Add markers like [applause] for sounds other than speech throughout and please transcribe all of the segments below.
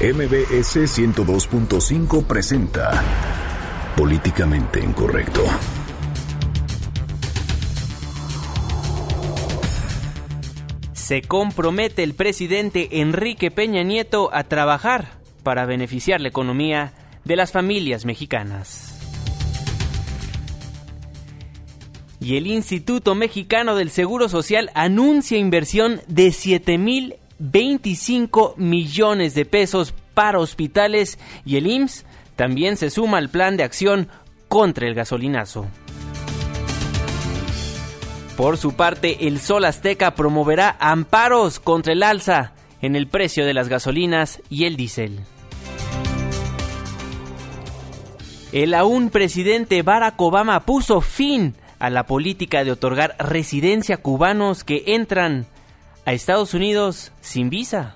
MBS 102.5 presenta Políticamente Incorrecto. Se compromete el presidente Enrique Peña Nieto a trabajar para beneficiar la economía de las familias mexicanas. Y el Instituto Mexicano del Seguro Social anuncia inversión de 7.025 millones de pesos para hospitales y el IMSS también se suma al plan de acción contra el gasolinazo. Por su parte, el Sol Azteca promoverá amparos contra el alza en el precio de las gasolinas y el diésel. El aún presidente Barack Obama puso fin a la política de otorgar residencia a cubanos que entran a Estados Unidos sin visa.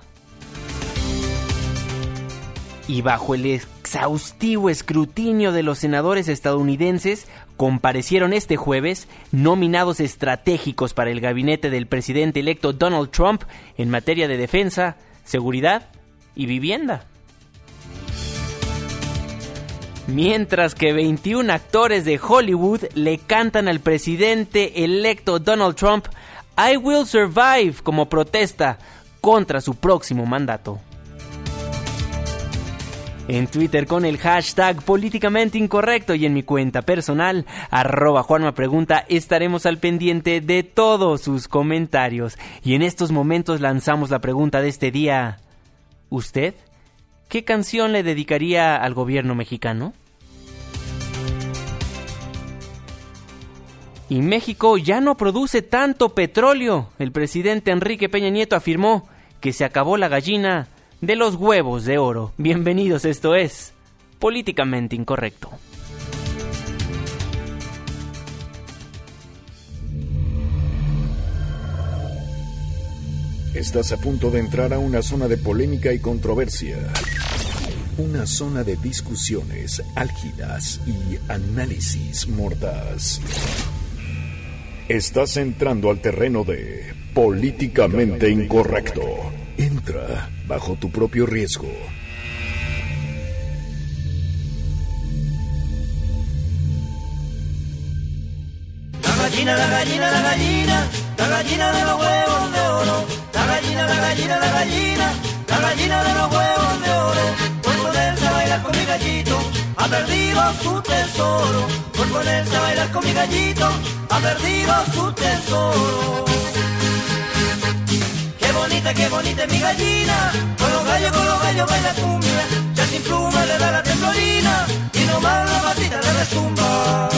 Y bajo el exhaustivo escrutinio de los senadores estadounidenses, comparecieron este jueves nominados estratégicos para el gabinete del presidente electo Donald Trump en materia de defensa, seguridad y vivienda. Mientras que 21 actores de Hollywood le cantan al presidente electo Donald Trump I Will Survive como protesta contra su próximo mandato. En Twitter con el hashtag políticamente incorrecto y en mi cuenta personal, arroba Juanma Pregunta, estaremos al pendiente de todos sus comentarios. Y en estos momentos lanzamos la pregunta de este día. ¿Usted? ¿Qué canción le dedicaría al gobierno mexicano? Y México ya no produce tanto petróleo. El presidente Enrique Peña Nieto afirmó que se acabó la gallina de los huevos de oro. Bienvenidos, esto es Políticamente Incorrecto. Estás a punto de entrar a una zona de polémica y controversia. Una zona de discusiones álgidas y análisis mordaz. Estás entrando al terreno de políticamente incorrecto. Entra bajo tu propio riesgo. La gallina, la gallina, la gallina, la gallina de los huevos de oro. La gallina, la gallina, la gallina, la gallina de los huevos de oro. Por ponerse a bailar con mi gallito, ha perdido su tesoro. Por ponerse a bailar con mi gallito, ha perdido su tesoro. Qué bonita, qué bonita es mi gallina, con los gallos, con los gallos baila cumbia. Ya sin pluma le da la temblorina, y nomás la patita le resumba.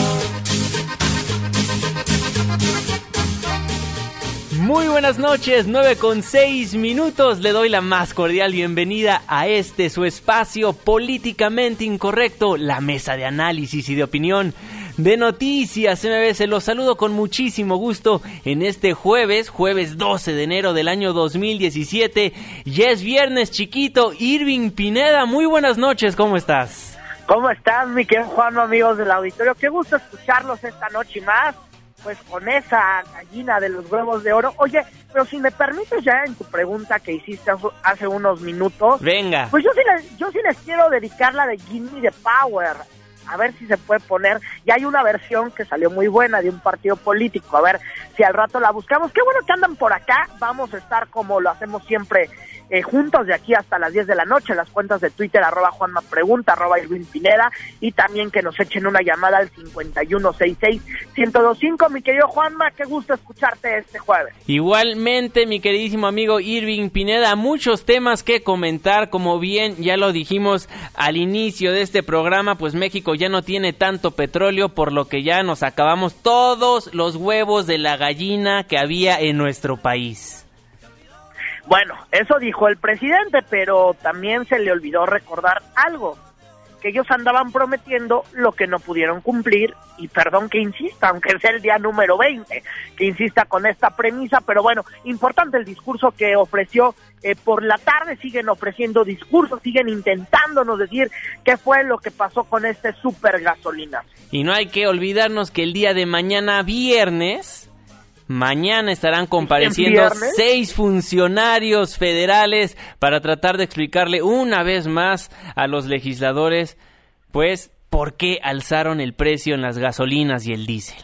Muy buenas noches, 9 con 6 minutos. Le doy la más cordial bienvenida a este su espacio políticamente incorrecto, la mesa de análisis y de opinión de noticias MBS. Los saludo con muchísimo gusto en este jueves, jueves 12 de enero del año 2017. Ya es viernes chiquito. Irving Pineda, muy buenas noches, ¿cómo estás? ¿Cómo estás, mi querido Juan, amigos del auditorio? Qué gusto escucharlos esta noche y más, pues con esa gallina de los huevos de oro. Oye, pero si me permites ya en tu pregunta que hiciste hace- hace unos minutos, Venga. pues yo sí, les, yo sí les quiero dedicar la de Gimme the Power. A ver si se puede poner. Y hay una versión que salió muy buena de un partido político. A ver si al rato la buscamos. Qué bueno que andan por acá. Vamos a estar como lo hacemos siempre eh, juntos de aquí hasta las 10 de la noche. Las cuentas de Twitter, arroba Juanma Pregunta, arroba Irwin Pineda. Y también que nos echen una llamada al 5166-1025. Mi querido Juanma, qué gusto escucharte este jueves. Igualmente, mi queridísimo amigo Irving Pineda, muchos temas que comentar, como bien ya lo dijimos al inicio de este programa, pues México ya no tiene tanto petróleo, por lo que ya nos acabamos todos los huevos de la gallina que había en nuestro país. Bueno, eso dijo el presidente, pero también se le olvidó recordar algo, ellos andaban prometiendo lo que no pudieron cumplir, y perdón que insista, aunque sea el día número 20, que insista con esta premisa, pero bueno, importante el discurso que ofreció eh, por la tarde, siguen ofreciendo discursos, siguen intentándonos decir qué fue lo que pasó con este super gasolina. Y no hay que olvidarnos que el día de mañana viernes Mañana estarán compareciendo seis funcionarios federales para tratar de explicarle una vez más a los legisladores, pues, por qué alzaron el precio en las gasolinas y el diésel.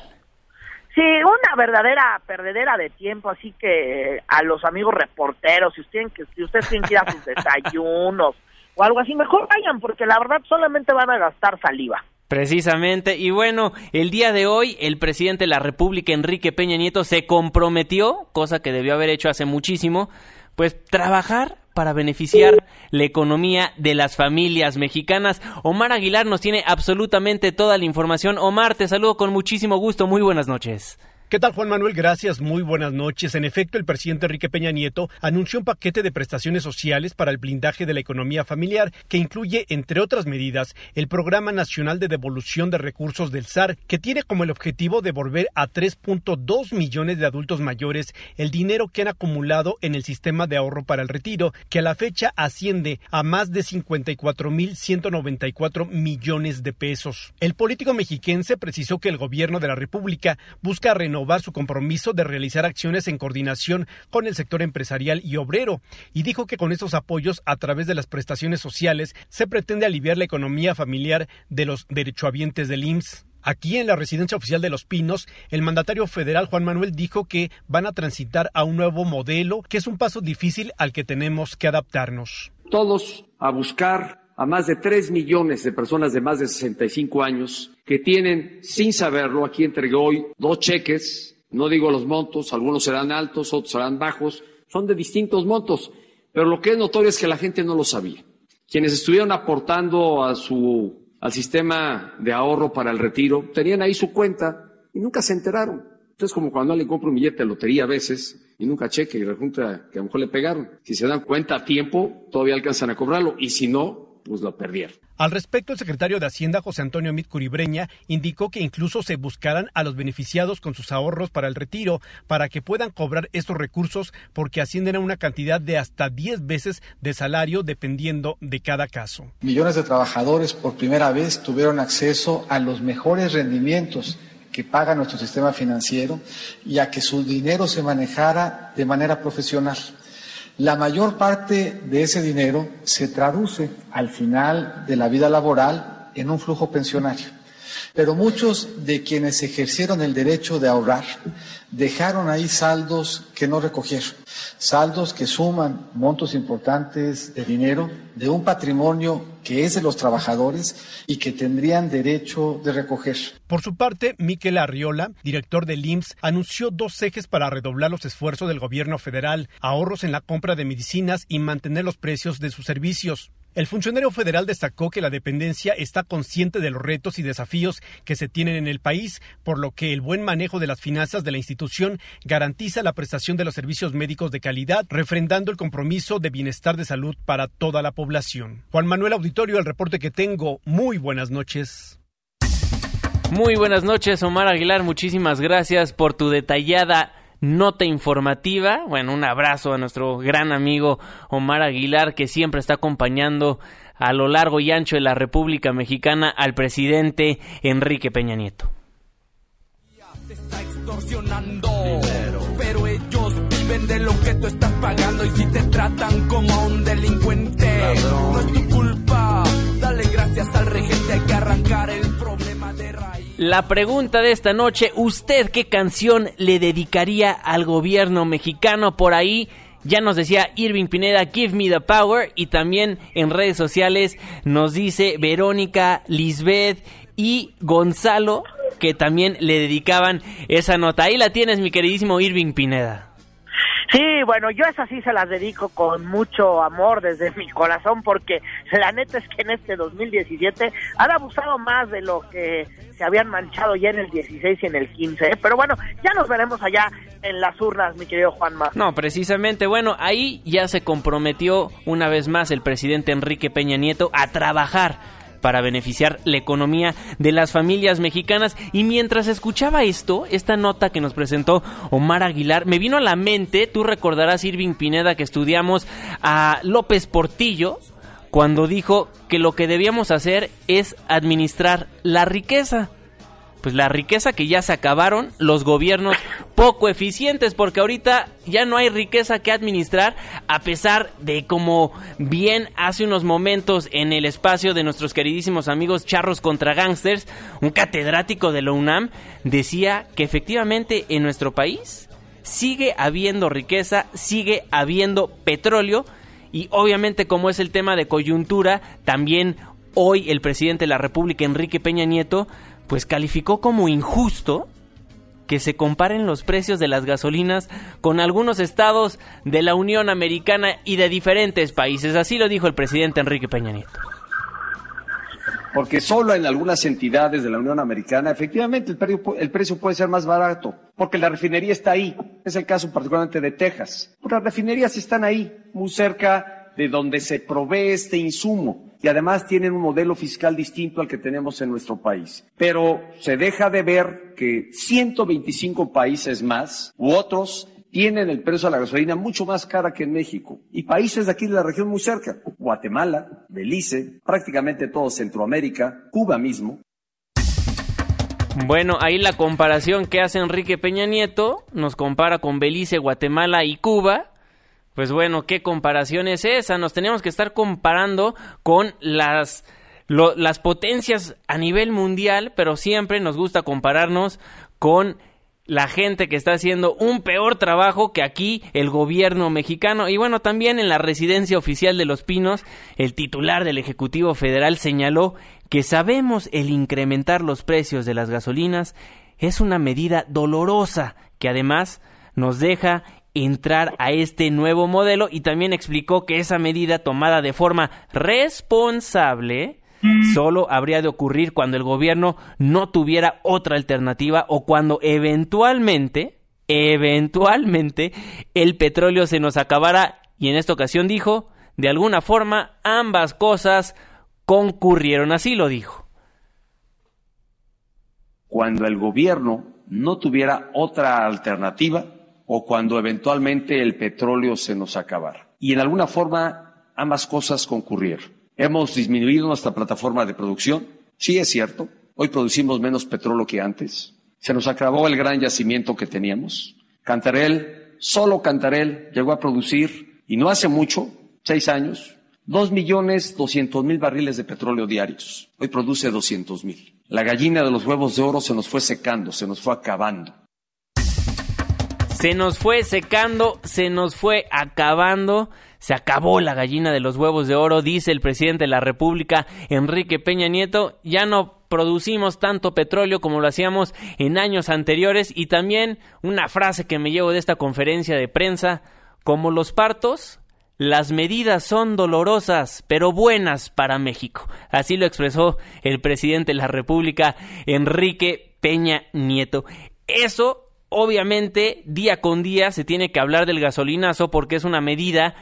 Sí, una verdadera perdedera de tiempo, así que a los amigos reporteros, si ustedes, si ustedes tienen que ir a sus [laughs] desayunos o algo así, mejor vayan, porque la verdad solamente van a gastar saliva. Precisamente, y bueno, el día de hoy el presidente de la República, Enrique Peña Nieto, se comprometió, cosa que debió haber hecho hace muchísimo, pues trabajar para beneficiar la economía de las familias mexicanas. Omar Aguilar nos tiene absolutamente toda la información. Omar, te saludo con muchísimo gusto. Muy buenas noches. ¿Qué tal Juan Manuel? Gracias, muy buenas noches. En efecto, el presidente Enrique Peña Nieto anunció un paquete de prestaciones sociales para el blindaje de la economía familiar que incluye, entre otras medidas, el Programa Nacional de Devolución de Recursos del SAR, que tiene como el objetivo devolver a 3.2 millones de adultos mayores el dinero que han acumulado en el sistema de ahorro para el retiro, que a la fecha asciende a más de 54.194 millones de pesos. El político mexiquense precisó que el gobierno de la República busca renovar su compromiso de realizar acciones en coordinación con el sector empresarial y obrero y dijo que con estos apoyos a través de las prestaciones sociales se pretende aliviar la economía familiar de los derechohabientes del IMSS. Aquí en la residencia oficial de Los Pinos, el mandatario federal Juan Manuel dijo que van a transitar a un nuevo modelo, que es un paso difícil al que tenemos que adaptarnos. Todos a buscar a más de 3 millones de personas de más de 65 años que tienen, sin saberlo, aquí entregué hoy dos cheques, no digo los montos, algunos serán altos, otros serán bajos, son de distintos montos, pero lo que es notorio es que la gente no lo sabía. Quienes estuvieron aportando a su, al sistema de ahorro para el retiro, tenían ahí su cuenta y nunca se enteraron. Entonces, como cuando alguien compra un billete de lotería a veces y nunca cheque y resulta que a lo mejor le pegaron. Si se dan cuenta a tiempo, todavía alcanzan a cobrarlo y si no, pues lo perdieron. Al respecto, el secretario de Hacienda, José Antonio Mit Curibreña, indicó que incluso se buscarán a los beneficiados con sus ahorros para el retiro para que puedan cobrar estos recursos porque ascienden a una cantidad de hasta 10 veces de salario dependiendo de cada caso. Millones de trabajadores por primera vez tuvieron acceso a los mejores rendimientos que paga nuestro sistema financiero y a que su dinero se manejara de manera profesional. La mayor parte de ese dinero se traduce al final de la vida laboral en un flujo pensionario. Pero muchos de quienes ejercieron el derecho de ahorrar dejaron ahí saldos que no recogieron, saldos que suman montos importantes de dinero de un patrimonio que es de los trabajadores y que tendrían derecho de recoger. Por su parte, Miquel Arriola, director del IMSS, anunció dos ejes para redoblar los esfuerzos del gobierno federal, ahorros en la compra de medicinas y mantener los precios de sus servicios. El funcionario federal destacó que la dependencia está consciente de los retos y desafíos que se tienen en el país, por lo que el buen manejo de las finanzas de la institución garantiza la prestación de los servicios médicos de calidad, refrendando el compromiso de bienestar de salud para toda la población. Juan Manuel Auditorio, el reporte que tengo. Muy buenas noches. Muy buenas noches, Omar Aguilar. Muchísimas gracias por tu detallada nota informativa. Bueno, un abrazo a nuestro gran amigo Omar Aguilar, que siempre está acompañando a lo largo y ancho de la República Mexicana al presidente Enrique Peña Nieto. pero ellos viven de lo que tú estás pagando y si te tratan como un delincuente, no es tu culpa. Dale gracias al regente, hay que arrancar el problema. La pregunta de esta noche, ¿usted qué canción le dedicaría al gobierno mexicano por ahí? Ya nos decía Irving Pineda, Give Me the Power. Y también en redes sociales nos dice Verónica, Lisbeth y Gonzalo que también le dedicaban esa nota. Ahí la tienes, mi queridísimo Irving Pineda. Sí, bueno, yo esas sí se las dedico con mucho amor desde mi corazón porque la neta es que en este 2017 han abusado más de lo que se habían manchado ya en el 16 y en el 15, ¿eh? pero bueno, ya nos veremos allá en las urnas, mi querido Juanma. No, precisamente, bueno, ahí ya se comprometió una vez más el presidente Enrique Peña Nieto a trabajar para beneficiar la economía de las familias mexicanas. Y mientras escuchaba esto, esta nota que nos presentó Omar Aguilar, me vino a la mente, tú recordarás Irving Pineda que estudiamos a López Portillo, cuando dijo que lo que debíamos hacer es administrar la riqueza. Pues la riqueza que ya se acabaron, los gobiernos poco eficientes, porque ahorita ya no hay riqueza que administrar, a pesar de como bien hace unos momentos en el espacio de nuestros queridísimos amigos Charros contra Gangsters, un catedrático de la UNAM decía que efectivamente en nuestro país sigue habiendo riqueza, sigue habiendo petróleo, y obviamente como es el tema de coyuntura, también hoy el presidente de la República, Enrique Peña Nieto, pues calificó como injusto que se comparen los precios de las gasolinas con algunos estados de la Unión Americana y de diferentes países. Así lo dijo el presidente Enrique Peña Nieto. Porque solo en algunas entidades de la Unión Americana, efectivamente, el precio, puede ser más barato, porque la refinería está ahí. Es el caso particularmente de Texas. Las refinerías están ahí, muy cerca de donde se provee este insumo y además tienen un modelo fiscal distinto al que tenemos en nuestro país. Pero se deja de ver que 125 países más u otros tienen el precio de la gasolina mucho más cara que en México. Y países de aquí de la región muy cerca, Guatemala, Belice, prácticamente todo Centroamérica, Cuba mismo. Bueno, ahí la comparación que hace Enrique Peña Nieto nos compara con Belice, Guatemala y Cuba pues bueno, ¿qué comparación es esa? Nos tenemos que estar comparando con las, las potencias a nivel mundial, pero siempre nos gusta compararnos con la gente que está haciendo un peor trabajo que aquí el gobierno mexicano. Y bueno, también en la residencia oficial de Los Pinos, el titular del Ejecutivo Federal señaló que sabemos el incrementar los precios de las gasolinas es una medida dolorosa que además nos deja entrar a este nuevo modelo y también explicó que esa medida tomada de forma responsable solo habría de ocurrir cuando el gobierno no tuviera otra alternativa o cuando eventualmente, eventualmente el petróleo se nos acabara. Y en esta ocasión dijo, de alguna forma ambas cosas concurrieron, así lo dijo. Cuando el gobierno no tuviera otra alternativa, o cuando eventualmente el petróleo se nos acabara. Y en alguna forma ambas cosas concurrieron. Hemos disminuido nuestra plataforma de producción, sí es cierto, hoy producimos menos petróleo que antes, se nos acabó el gran yacimiento que teníamos. Cantarel, solo Cantarel llegó a producir, y no hace mucho, seis años, dos millones doscientos mil barriles de petróleo diarios. Hoy produce doscientos mil. La gallina de los huevos de oro se nos fue secando, se nos fue acabando. Se nos fue secando, se nos fue acabando. Se acabó la gallina de los huevos de oro, dice el presidente de la República, Enrique Peña Nieto. Ya no producimos tanto petróleo como lo hacíamos en años anteriores. Y también una frase que me llevo de esta conferencia de prensa, como los partos, las medidas son dolorosas, pero buenas para México. Así lo expresó el presidente de la República, Enrique Peña Nieto. Eso Obviamente, día con día se tiene que hablar del gasolinazo porque es una medida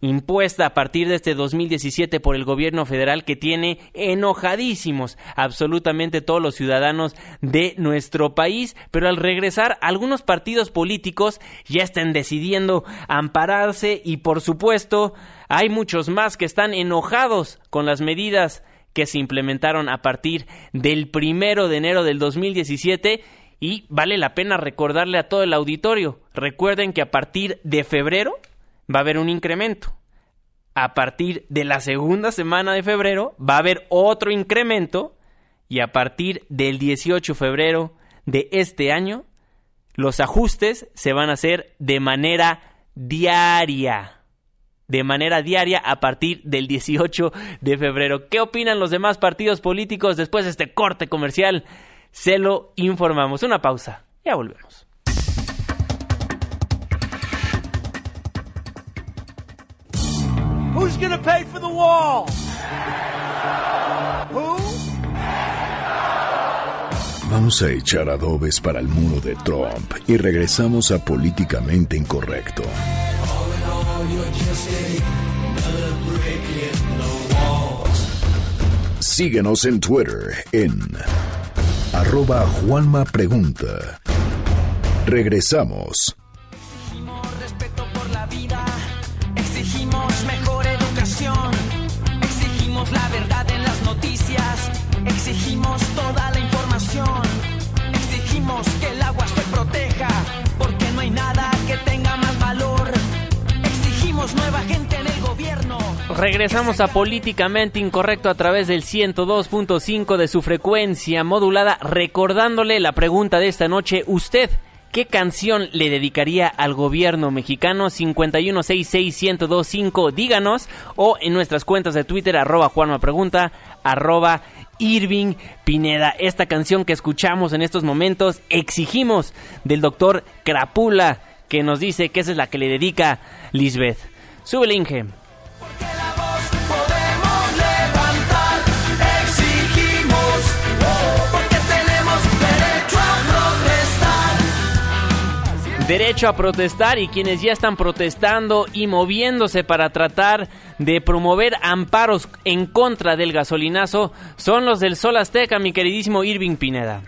impuesta a partir de este 2017 por el gobierno federal que tiene enojadísimos absolutamente todos los ciudadanos de nuestro país, pero al regresar algunos partidos políticos ya están decidiendo ampararse y por supuesto hay muchos más que están enojados con las medidas que se implementaron a partir del primero de enero del 2017 y vale la pena recordarle a todo el auditorio, recuerden que a partir de febrero va a haber un incremento. A partir de la segunda semana de febrero va a haber otro incremento y a partir del 18 de febrero de este año los ajustes se van a hacer de manera diaria. De manera diaria a partir del 18 de febrero. ¿Qué opinan los demás partidos políticos después de este corte comercial? Se lo informamos. Una pausa, ya volvemos. Who's gonna pay for the wall? Who? Vamos a echar adobes para el muro de Trump y regresamos a Políticamente Incorrecto. Síguenos en Twitter en arroba Juanma Pregunta. Regresamos. Exigimos respeto por la vida, exigimos mejor educación, exigimos la verdad en las noticias, exigimos toda la información, Exigimos que el agua se proteja, porque no hay nada que tenga más valor. Exigimos nueva gente. Regresamos a Políticamente Incorrecto a través del 102.5 de su frecuencia modulada, recordándole la pregunta de esta noche. ¿Usted qué canción le dedicaría al gobierno mexicano? 5166125, díganos, o en nuestras cuentas de Twitter, arroba Juanma Pregunta, arroba Irving Pineda. Esta canción que escuchamos en estos momentos, exigimos del doctor Crapula, que nos dice que esa es la que le dedica Lisbeth. Sube el Inge. Podemos levantar, exigimos, porque tenemos derecho a protestar. Derecho a protestar y quienes ya están protestando y moviéndose para tratar de promover amparos en contra del gasolinazo son los del Sol Azteca, mi queridísimo Irving Pineda.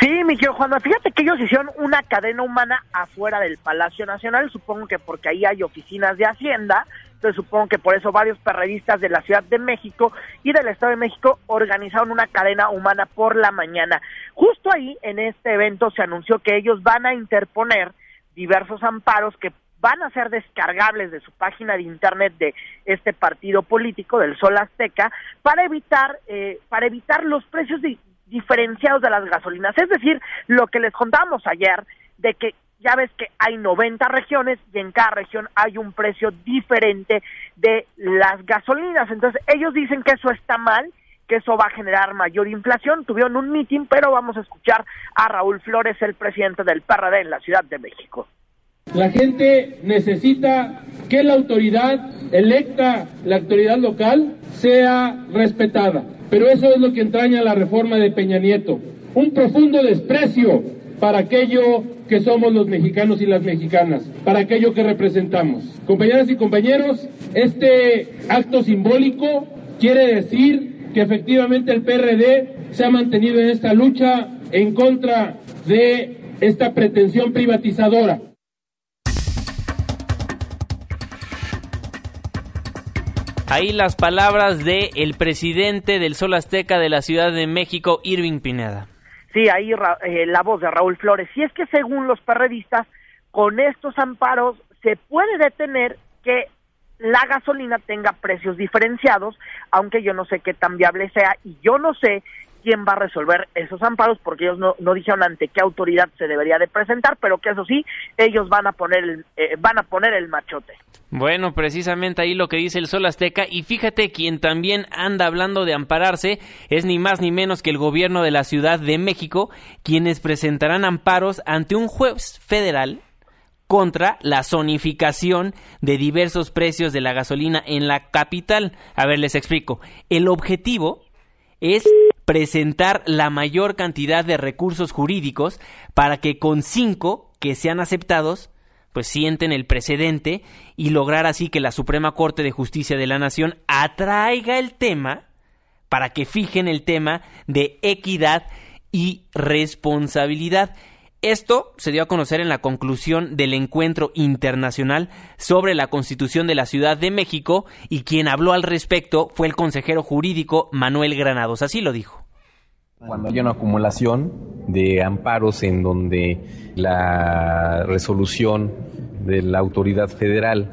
Sí, mi querido Juan, fíjate que ellos hicieron una cadena humana afuera del Palacio Nacional, supongo que porque ahí hay oficinas de Hacienda, entonces supongo que por eso varios perredistas de la Ciudad de México y del Estado de México organizaron una cadena humana por la mañana. Justo ahí, en este evento, se anunció que ellos van a interponer diversos amparos que van a ser descargables de su página de internet de este partido político del Sol Azteca para evitar eh, para evitar los precios di- diferenciados de las gasolinas es decir lo que les contamos ayer de que ya ves que hay 90 regiones y en cada región hay un precio diferente de las gasolinas entonces ellos dicen que eso está mal que eso va a generar mayor inflación. Tuvieron un mitin, pero vamos a escuchar a Raúl Flores, el presidente del PRD en la Ciudad de México. La gente necesita que la autoridad electa, la autoridad local, sea respetada. Pero eso es lo que entraña la reforma de Peña Nieto. Un profundo desprecio para aquello que somos los mexicanos y las mexicanas, para aquello que representamos. Compañeras y compañeros, este acto simbólico quiere decir que efectivamente el PRD se ha mantenido en esta lucha en contra de esta pretensión privatizadora. Ahí las palabras de el presidente del Sol Azteca de la Ciudad de México, Irving Pineda. Sí, ahí eh, la voz de Raúl Flores. Y es que según los perredistas, con estos amparos se puede detener que la gasolina tenga precios diferenciados, aunque yo no sé qué tan viable sea y yo no sé quién va a resolver esos amparos porque ellos no, dijeron ante qué autoridad se debería de presentar, pero que eso sí, ellos van a poner el, eh, van a poner el machote. Bueno, precisamente ahí lo que dice el Sol Azteca y fíjate quien también anda hablando de ampararse es ni más ni menos que el gobierno de la Ciudad de México, quienes presentarán amparos ante un juez federal contra la zonificación de diversos precios de la gasolina en la capital. A ver, les explico. El objetivo es presentar la mayor cantidad de recursos jurídicos para que con cinco que sean aceptados pues sienten el precedente y lograr así que la Suprema Corte de Justicia de la Nación atraiga el tema para que fijen el tema de equidad y responsabilidad. Esto se dio a conocer en la conclusión del encuentro internacional sobre la Constitución de la Ciudad de México y quien habló al respecto fue el consejero jurídico Manuel Granados. Así lo dijo. Cuando hay una acumulación de amparos en donde la resolución de la autoridad federal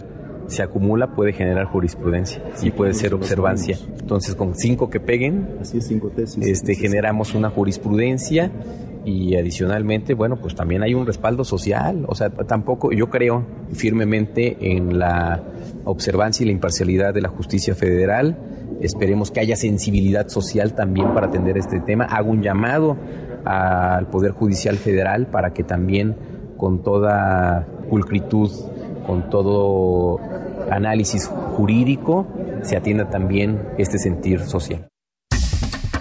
se acumula, puede generar jurisprudencia y puede ser observancia. Entonces, con cinco que peguen, este, generamos una jurisprudencia y adicionalmente, bueno, pues también hay un respaldo social. O sea, tampoco, yo creo firmemente en la observancia y la imparcialidad de la justicia federal. Esperemos que haya sensibilidad social también para atender este tema. Hago un llamado al Poder Judicial Federal para que también con toda pulcritud, con todo análisis jurídico, se atienda también este sentir social.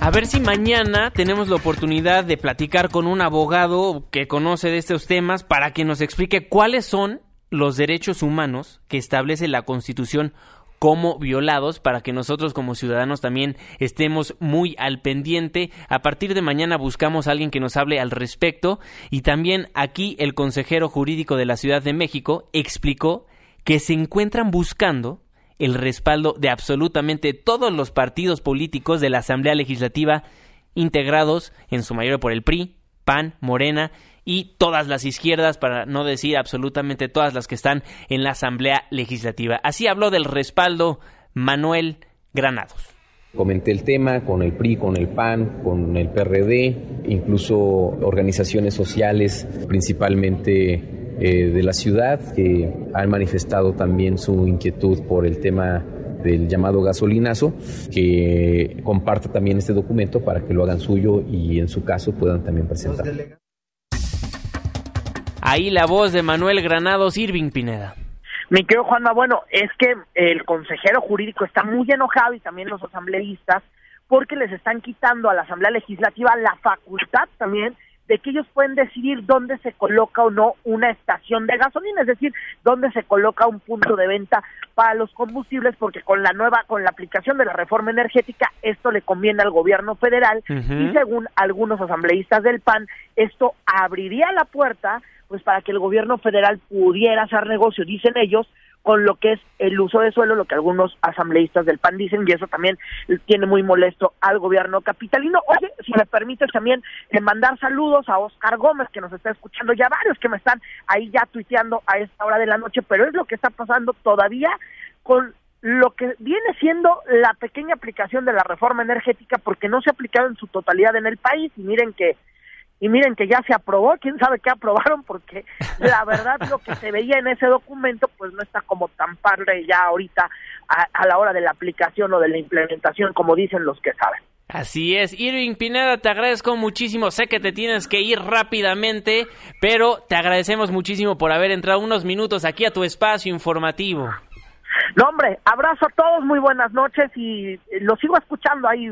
A ver si mañana tenemos la oportunidad de platicar con un abogado que conoce de estos temas para que nos explique cuáles son los derechos humanos que establece la Constitución como violados para que nosotros como ciudadanos también estemos muy al pendiente. A partir de mañana buscamos a alguien que nos hable al respecto y también aquí el consejero jurídico de la Ciudad de México explicó que se encuentran buscando el respaldo de absolutamente todos los partidos políticos de la Asamblea Legislativa integrados en su mayoría por el PRI, PAN, Morena y todas las izquierdas, para no decir absolutamente todas las que están en la Asamblea Legislativa. Así habló del respaldo Manuel Granados. Comenté el tema con el PRI, con el PAN, con el PRD, incluso organizaciones sociales, principalmente eh, de la ciudad, que han manifestado también su inquietud por el tema del llamado gasolinazo, que comparta también este documento para que lo hagan suyo y en su caso puedan también presentar. Ahí la voz de Manuel Granados Irving Pineda. Mi querido Juanma, bueno, es que el consejero jurídico está muy enojado y también los asambleístas porque les están quitando a la Asamblea Legislativa la facultad también de que ellos pueden decidir dónde se coloca o no una estación de gasolina, es decir, dónde se coloca un punto de venta para los combustibles, porque con la nueva, con la aplicación de la reforma energética, esto le conviene al gobierno federal y según algunos asambleístas del PAN, esto abriría la puerta pues para que el gobierno federal pudiera hacer negocio, dicen ellos, con lo que es el uso de suelo, lo que algunos asambleístas del PAN dicen, y eso también tiene muy molesto al gobierno capitalino. Oye, si me permites también eh, mandar saludos a Oscar Gómez, que nos está escuchando, ya varios que me están ahí ya tuiteando a esta hora de la noche, pero es lo que está pasando todavía con lo que viene siendo la pequeña aplicación de la reforma energética, porque no se ha aplicado en su totalidad en el país, y miren que y miren que ya se aprobó, quién sabe qué aprobaron, porque la verdad lo que se veía en ese documento pues no está como tan padre ya ahorita a, la hora de la aplicación o de la implementación, como dicen los que saben. Así es, Irving Pineda, te agradezco muchísimo, sé que te tienes que ir rápidamente, pero te agradecemos muchísimo por haber entrado unos minutos aquí a tu espacio informativo. No, hombre, abrazo a todos, muy buenas noches y lo sigo escuchando ahí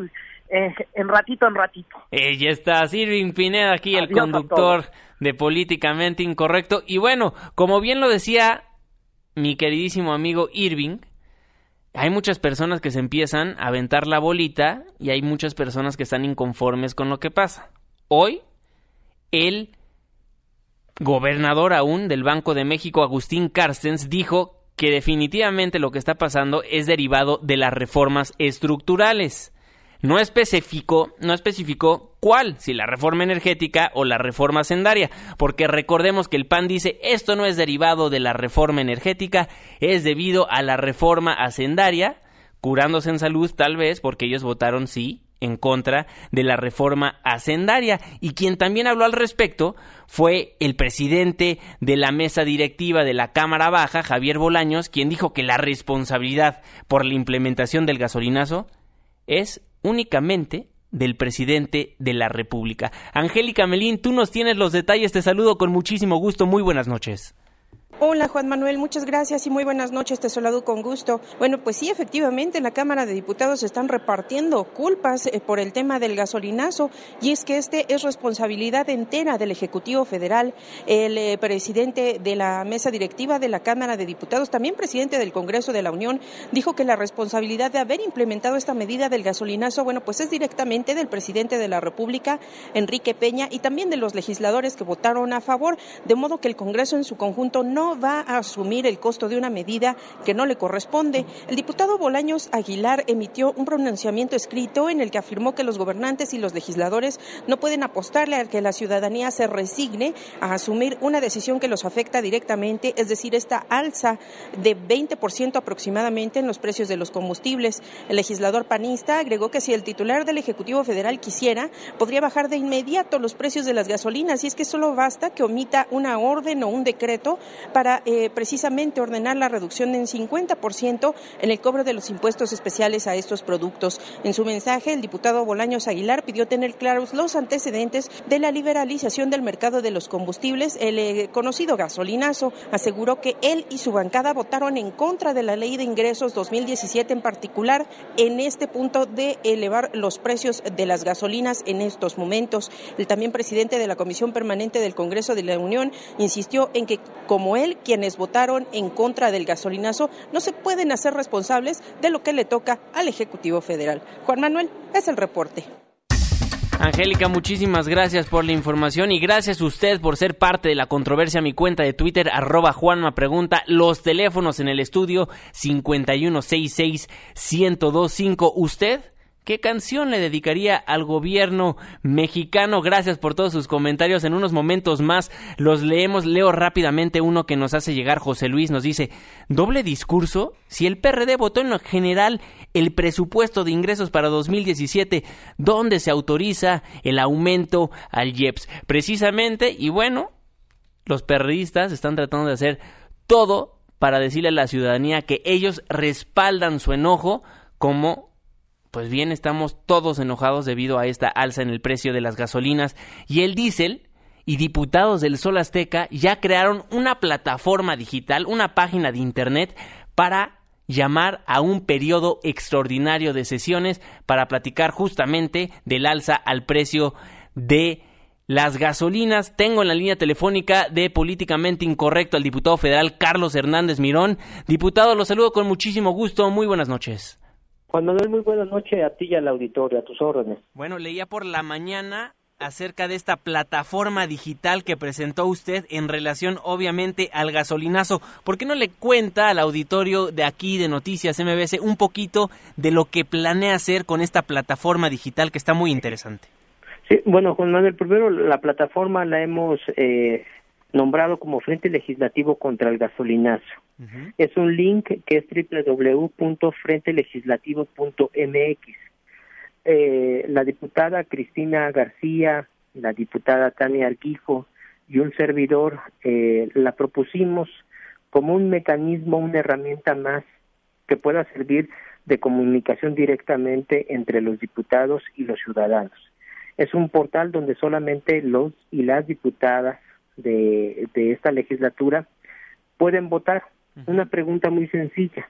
eh, en ratito en ratito. Eh, ya está, Irving Pineda aquí, el conductor de Políticamente Incorrecto. Y bueno, como bien lo decía mi queridísimo amigo Irving, hay muchas personas que se empiezan a aventar la bolita y hay muchas personas que están inconformes con lo que pasa. Hoy, el gobernador aún del Banco de México, Agustín Carstens, dijo que definitivamente lo que está pasando es derivado de las reformas estructurales. No especificó, no especificó cuál, si la reforma energética o la reforma sendaria, porque recordemos que el PAN dice esto no es derivado de la reforma energética, es debido a la reforma hacendaria, curándose en salud tal vez porque ellos votaron sí en contra de la reforma hacendaria. Y quien también habló al respecto fue el presidente de la mesa directiva de la Cámara Baja, Javier Bolaños, quien dijo que la responsabilidad por la implementación del gasolinazo es únicamente del presidente de la República. Angélica Melín, tú nos tienes los detalles, te saludo con muchísimo gusto, muy buenas noches. Hola Juan Manuel, muchas gracias y muy buenas noches, te saludo con gusto. Bueno, pues sí, efectivamente en la Cámara de Diputados están repartiendo culpas eh, por el tema del gasolinazo y es que este es responsabilidad entera del Ejecutivo Federal. El eh, presidente de la mesa directiva de la Cámara de Diputados, también presidente del Congreso de la Unión, dijo que la responsabilidad de haber implementado esta medida del gasolinazo, bueno, pues es directamente del presidente de la República, Enrique Peña, y también de los legisladores que votaron a favor, de modo que el Congreso en su conjunto no va a asumir el costo de una medida que no le corresponde. El diputado Bolaños Aguilar emitió un pronunciamiento escrito en el que afirmó que los gobernantes y los legisladores no pueden apostarle a que la ciudadanía se resigne a asumir una decisión que los afecta directamente, es decir, esta alza de 20% aproximadamente en los precios de los combustibles. El legislador panista agregó que si el titular del Ejecutivo Federal quisiera, podría bajar de inmediato los precios de las gasolinas y es que solo basta que omita una orden o un decreto para eh, precisamente ordenar la reducción en 50% en el cobro de los impuestos especiales a estos productos. En su mensaje, el diputado Bolaños Aguilar pidió tener claros los antecedentes de la liberalización del mercado de los combustibles, el eh, conocido gasolinazo. Aseguró que él y su bancada votaron en contra de la ley de ingresos 2017 en particular en este punto de elevar los precios de las gasolinas en estos momentos. El también presidente de la Comisión Permanente del Congreso de la Unión insistió en que, como quienes votaron en contra del gasolinazo no se pueden hacer responsables de lo que le toca al Ejecutivo Federal. Juan Manuel, es el reporte. Angélica, muchísimas gracias por la información y gracias a usted por ser parte de la controversia. Mi cuenta de Twitter, arroba Juanma Pregunta, los teléfonos en el estudio 5166-1025. ¿Usted ¿Qué canción le dedicaría al gobierno mexicano? Gracias por todos sus comentarios. En unos momentos más los leemos. Leo rápidamente uno que nos hace llegar José Luis. Nos dice, ¿doble discurso? Si el PRD votó en lo general el presupuesto de ingresos para 2017, ¿dónde se autoriza el aumento al IEPS? Precisamente, y bueno, los perredistas están tratando de hacer todo para decirle a la ciudadanía que ellos respaldan su enojo como pues bien estamos todos enojados debido a esta alza en el precio de las gasolinas y el diésel y diputados del Sol Azteca ya crearon una plataforma digital, una página de internet para llamar a un periodo extraordinario de sesiones para platicar justamente del alza al precio de las gasolinas. Tengo en la línea telefónica de Políticamente Incorrecto al diputado federal Carlos Hernández Mirón. Diputado, lo saludo con muchísimo gusto. Muy buenas noches. Juan Manuel, muy buenas noches a ti y al auditorio, a tus órdenes. Bueno, leía por la mañana acerca de esta plataforma digital que presentó usted en relación obviamente al gasolinazo. ¿Por qué no le cuenta al auditorio de aquí de Noticias MBS un poquito de lo que planea hacer con esta plataforma digital que está muy interesante? Sí, bueno, Juan Manuel, primero la plataforma la hemos eh, nombrado como Frente Legislativo contra el Gasolinazo. Es un link que es www.frentelegislativo.mx. Eh, la diputada Cristina García, la diputada Tania Arquijo y un servidor eh, la propusimos como un mecanismo, una herramienta más que pueda servir de comunicación directamente entre los diputados y los ciudadanos. Es un portal donde solamente los y las diputadas de, de esta legislatura pueden votar. Una pregunta muy sencilla.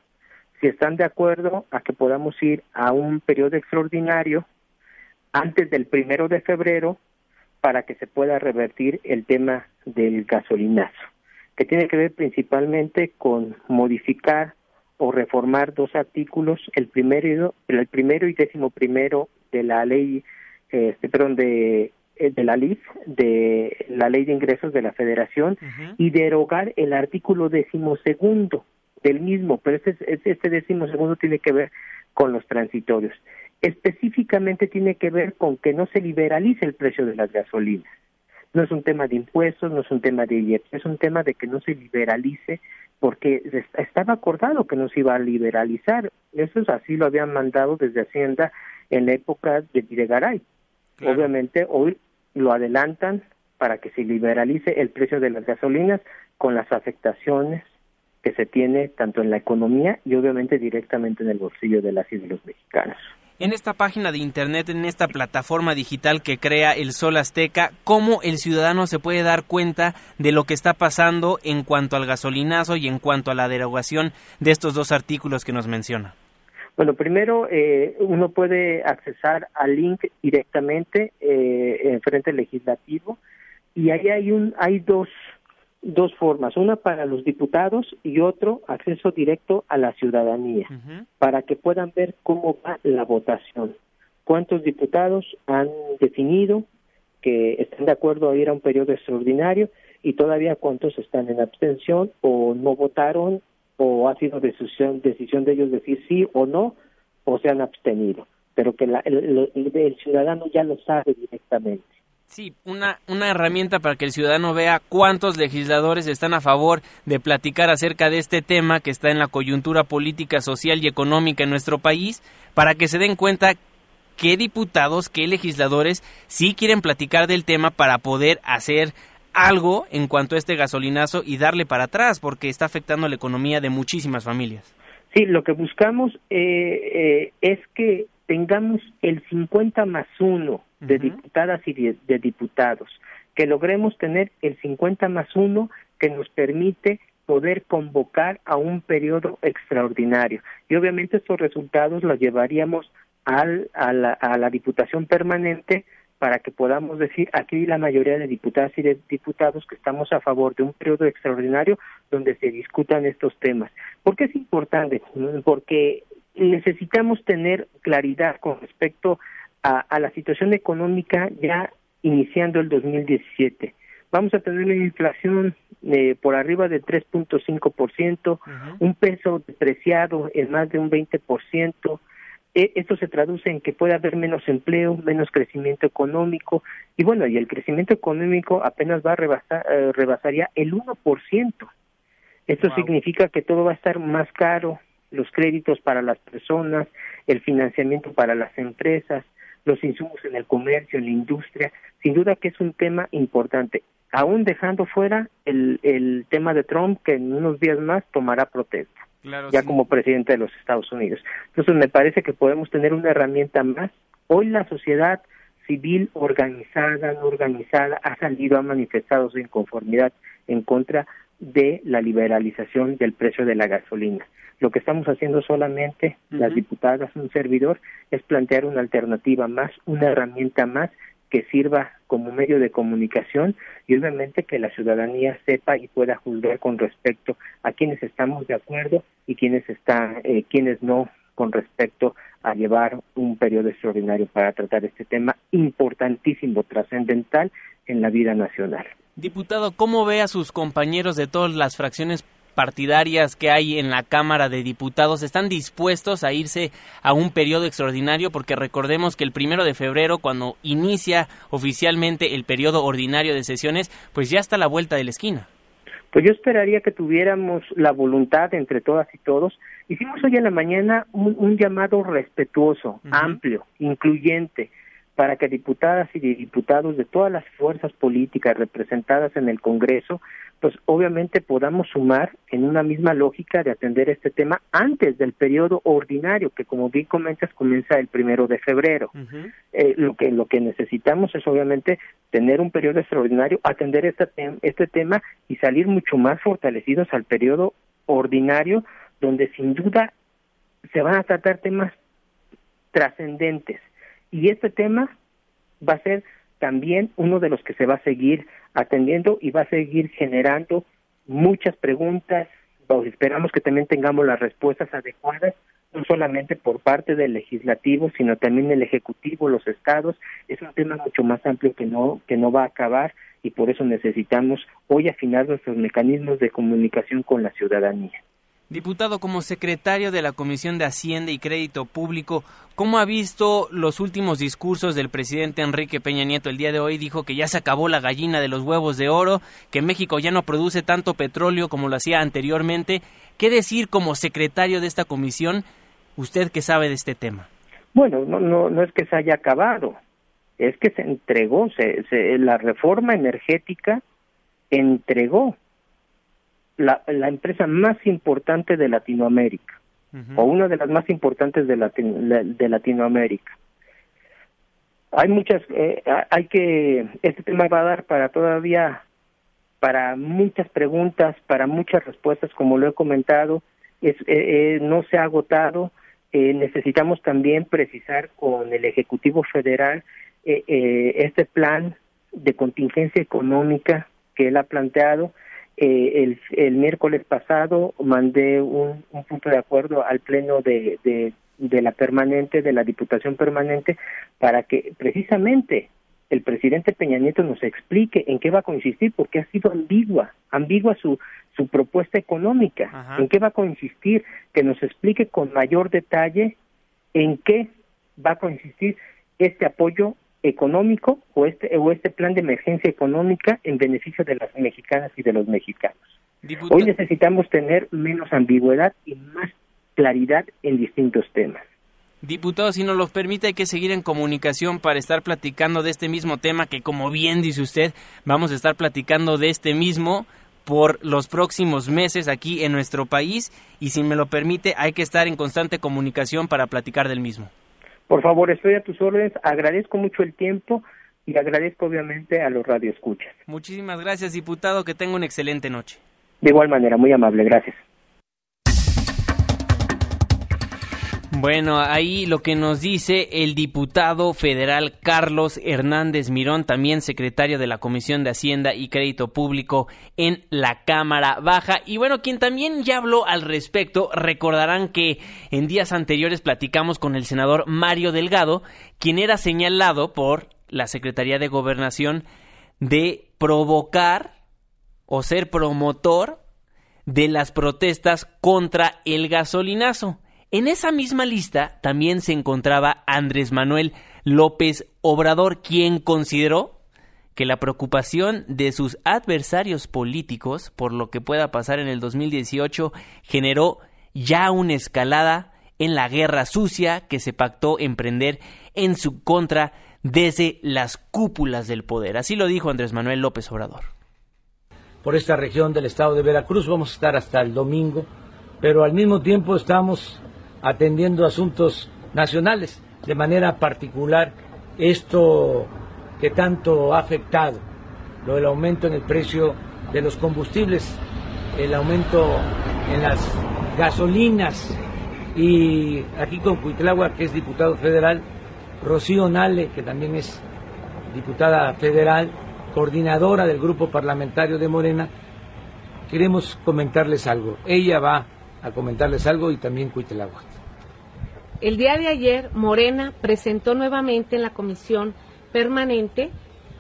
Si están de acuerdo a que podamos ir a un periodo extraordinario antes del primero de febrero para que se pueda revertir el tema del gasolinazo, que tiene que ver principalmente con modificar o reformar dos artículos, el primero, el primero y décimo primero de la ley, este, perdón, de de la LIF, de la Ley de Ingresos de la Federación, y derogar el artículo decimosegundo del mismo, pero este, este decimosegundo tiene que ver con los transitorios. Específicamente tiene que ver con que no se liberalice el precio de las gasolinas. No es un tema de impuestos, no es un tema de IEPS, es un tema de que no se liberalice porque estaba acordado que no se iba a liberalizar. Eso es así lo habían mandado desde Hacienda en la época de Videgaray. Obviamente hoy lo adelantan para que se liberalice el precio de las gasolinas con las afectaciones que se tiene tanto en la economía y obviamente directamente en el bolsillo de las y de los mexicanos. En esta página de internet, en esta plataforma digital que crea el Sol Azteca, ¿cómo el ciudadano se puede dar cuenta de lo que está pasando en cuanto al gasolinazo y en cuanto a la derogación de estos dos artículos que nos menciona? Bueno, primero eh, uno puede accesar al link directamente eh, en frente legislativo y ahí hay un hay dos dos formas, una para los diputados y otro acceso directo a la ciudadanía para que puedan ver cómo va la votación. Cuántos diputados han definido que están de acuerdo a ir a un periodo extraordinario y todavía cuántos están en abstención o no votaron o ha sido decisión, decisión de ellos decir sí o no, o se han abstenido, pero que el, ciudadano ya lo sabe directamente. Sí, una, una herramienta para que el ciudadano vea cuántos legisladores están a favor de platicar acerca de este tema que está en la coyuntura política, social y económica en nuestro país, para que se den cuenta qué diputados, qué legisladores sí quieren platicar del tema para poder hacer algo en cuanto a este gasolinazo y darle para atrás porque está afectando la economía de muchísimas familias. Sí, lo que buscamos eh, eh, es que tengamos el 50 más 1 de diputadas y de, diputados, que logremos tener el 50 más 1 que nos permite poder convocar a un periodo extraordinario. Y obviamente estos resultados los llevaríamos al, a, la, a la Diputación Permanente para que podamos decir aquí la mayoría de diputadas y de diputados que estamos a favor de un periodo extraordinario donde se discutan estos temas. ¿Por qué es importante? Porque necesitamos tener claridad con respecto a, la situación económica ya iniciando el 2017. Vamos a tener una inflación eh, por arriba del 3.5%, un peso depreciado en más de un 20%, e, esto se traduce en que puede haber menos empleo, menos crecimiento económico y bueno, y el crecimiento económico apenas va a rebasar, eh, rebasaría el 1%. Esto significa que todo va a estar más caro, los créditos para las personas, el financiamiento para las empresas, los insumos en el comercio, en la industria, sin duda que es un tema importante, aún dejando fuera el, el tema de Trump que en unos días más tomará protesta ya como presidente de los Estados Unidos. Entonces me parece que podemos tener una herramienta más. Hoy la sociedad civil organizada, no organizada, ha salido, ha manifestado su inconformidad en contra de la liberalización del precio de la gasolina. Lo que estamos haciendo solamente, las diputadas, un servidor, es plantear una alternativa más, una herramienta más que sirva como medio de comunicación y obviamente que la ciudadanía sepa y pueda juzgar con respecto a quienes estamos de acuerdo y quienes están, eh, quienes no con respecto a llevar un periodo extraordinario para tratar este tema importantísimo, trascendental en la vida nacional. Diputado, ¿cómo ve a sus compañeros de todas las fracciones partidarias que hay en la Cámara de Diputados están dispuestos a irse a un periodo extraordinario porque recordemos que el primero de febrero cuando inicia oficialmente el periodo ordinario de sesiones pues ya está a la vuelta de la esquina. Pues yo esperaría que tuviéramos la voluntad entre todas y todos. Hicimos hoy en la mañana un, llamado respetuoso, amplio, incluyente, para que diputadas y diputados de todas las fuerzas políticas representadas en el Congreso pues obviamente podamos sumar en una misma lógica de atender este tema antes del periodo ordinario, que como bien comentas comienza el primero de febrero. Eh, lo que lo que necesitamos es obviamente tener un periodo extraordinario, atender este, este tema y salir mucho más fortalecidos al periodo ordinario, donde sin duda se van a tratar temas trascendentes. Y este tema va a ser también uno de los que se va a seguir atendiendo y va a seguir generando muchas preguntas. Esperamos que también tengamos las respuestas adecuadas, no solamente por parte del legislativo, sino también el ejecutivo, los estados. Es un tema mucho más amplio que no que no va a acabar y por eso necesitamos hoy afinar nuestros mecanismos de comunicación con la ciudadanía. Diputado, como secretario de la Comisión de Hacienda y Crédito Público, ¿cómo ha visto los últimos discursos del presidente Enrique Peña Nieto? El día de hoy dijo que ya se acabó la gallina de los huevos de oro, que México ya no produce tanto petróleo como lo hacía anteriormente. ¿Qué decir como secretario de esta comisión, usted que sabe de este tema? Bueno, no, no, no es que se haya acabado, es que se entregó, se, la reforma energética entregó la, la empresa más importante de Latinoamérica, o una de las más importantes de, de Latinoamérica. Hay muchas, eh, hay que, este tema va a dar para todavía, para muchas preguntas, para muchas respuestas, como lo he comentado, es, eh, eh, no se ha agotado, necesitamos también precisar con el Ejecutivo Federal este plan de contingencia económica que él ha planteado, eh, el, el, miércoles pasado mandé un, punto de acuerdo al pleno de, de, la permanente, de la Diputación Permanente, para que precisamente el presidente Peña Nieto nos explique en qué va a consistir, porque ha sido ambigua, ambigua su, su propuesta económica, en qué va a consistir, que nos explique con mayor detalle en qué va a consistir este apoyo económico o este o este plan de emergencia económica en beneficio de las mexicanas y de los mexicanos. Hoy necesitamos tener menos ambigüedad y más claridad en distintos temas. Diputado, si nos lo permite, hay que seguir en comunicación para estar platicando de este mismo tema que, como bien dice usted, vamos a estar platicando de este mismo por los próximos meses aquí en nuestro país y si me lo permite, hay que estar en constante comunicación para platicar del mismo. Por favor, estoy a tus órdenes. Agradezco mucho el tiempo y agradezco obviamente a los radioescuchas. Muchísimas gracias, diputado. Que tenga una excelente noche. De igual manera, muy amable. Gracias. Bueno, ahí lo que nos dice el diputado federal Carlos Hernández Mirón, también secretario de la Comisión de Hacienda y Crédito Público en la Cámara Baja. Y bueno, quien también ya habló al respecto, recordarán que en días anteriores platicamos con el senador Mario Delgado, quien era señalado por la Secretaría de Gobernación de provocar o ser promotor de las protestas contra el gasolinazo. En esa misma lista también se encontraba Andrés Manuel López Obrador, quien consideró que la preocupación de sus adversarios políticos por lo que pueda pasar en el 2018 generó ya una escalada en la guerra sucia que se pactó emprender en su contra desde las cúpulas del poder. Así lo dijo Andrés Manuel López Obrador. Por esta región del estado de Veracruz vamos a estar hasta el domingo, pero al mismo tiempo estamos atendiendo asuntos nacionales, de manera particular esto que tanto ha afectado, lo del aumento en el precio de los combustibles, el aumento en las gasolinas y aquí con Cuitlagua, que es diputado federal, Rocío Nale, que también es diputada federal, coordinadora del grupo parlamentario de Morena, queremos comentarles algo. Ella va a comentarles algo y también Cuitlagua. El día de ayer, Morena presentó nuevamente en la comisión permanente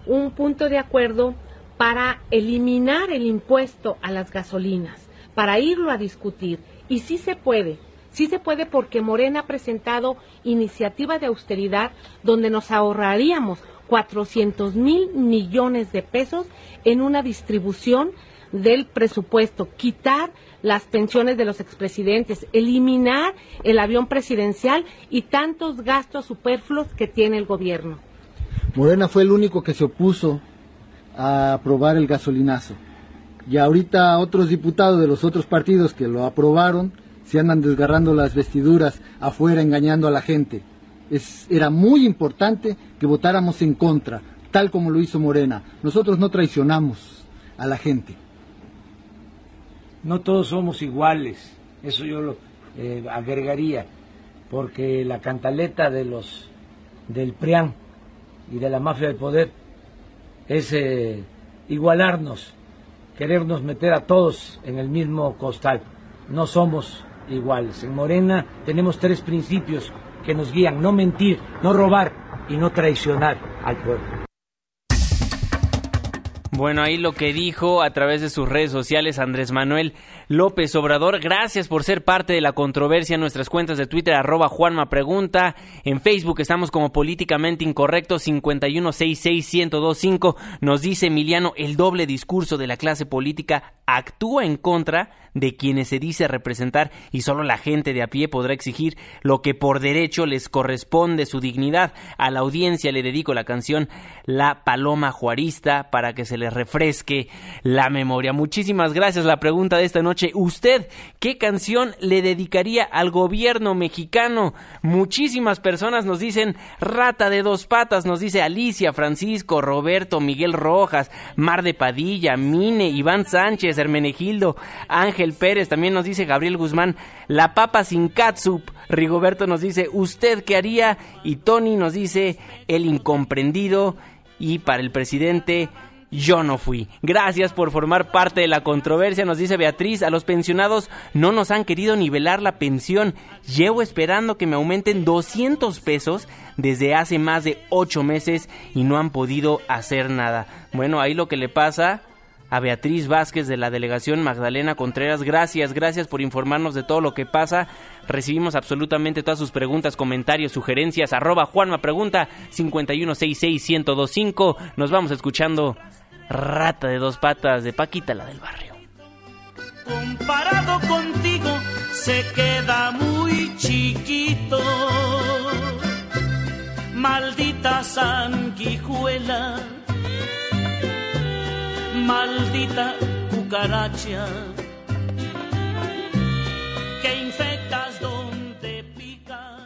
un punto de acuerdo para eliminar el impuesto a las gasolinas, para irlo a discutir. Y sí se puede, sí se puede porque Morena ha presentado iniciativa de austeridad donde nos ahorraríamos 400 mil millones de pesos en una distribución del presupuesto, quitar las pensiones de los expresidentes, eliminar el avión presidencial y tantos gastos superfluos que tiene el gobierno. Morena fue el único que se opuso a aprobar el gasolinazo. Y ahorita otros diputados de los otros partidos que lo aprobaron se andan desgarrando las vestiduras afuera engañando a la gente. Es, era muy importante que votáramos en contra, tal como lo hizo Morena. Nosotros no traicionamos a la gente. No todos somos iguales, eso yo lo eh, agregaría, porque la cantaleta de los del PRIAN y de la mafia del poder es eh, igualarnos, querernos meter a todos en el mismo costal. No somos iguales. En Morena tenemos tres principios que nos guían, no mentir, no robar y no traicionar al pueblo. Bueno, ahí lo que dijo a través de sus redes sociales Andrés Manuel López Obrador. Gracias por ser parte de la controversia en nuestras cuentas de Twitter, arroba Juanma Pregunta. En Facebook estamos como Políticamente Incorrecto 5166125. Nos dice Emiliano, el doble discurso de la clase política actúa en contra de quienes se dice representar y solo la gente de a pie podrá exigir lo que por derecho les corresponde su dignidad. A la audiencia le dedico la canción La Paloma Juarista para que se les refresque la memoria. Muchísimas gracias. La pregunta de esta noche, ¿usted qué canción le dedicaría al gobierno mexicano? Muchísimas personas nos dicen Rata de dos patas, nos dice Alicia, Francisco, Roberto, Miguel Rojas, Mar de Padilla, Mine, Iván Sánchez, Hermenegildo, Ángel Pérez, también nos dice Gabriel Guzmán, la papa sin catsup. Rigoberto nos dice, ¿usted qué haría? Y Tony nos dice, el incomprendido. Y para el presidente, yo no fui. Gracias por formar parte de la controversia, nos dice Beatriz. A los pensionados no nos han querido nivelar la pensión. Llevo esperando que me aumenten 200 pesos desde hace más de 8 meses y no han podido hacer nada. Bueno, ahí lo que le pasa a Beatriz Vázquez de la delegación Magdalena Contreras. Gracias, gracias por informarnos de todo lo que pasa. Recibimos absolutamente todas sus preguntas, comentarios, sugerencias. Arroba Juanma Pregunta 5166125. Nos vamos escuchando Rata de dos patas de Paquita, la del barrio. Comparado contigo se queda muy chiquito. Maldita sanguijuela maldita cucaracha que infectas donde picas.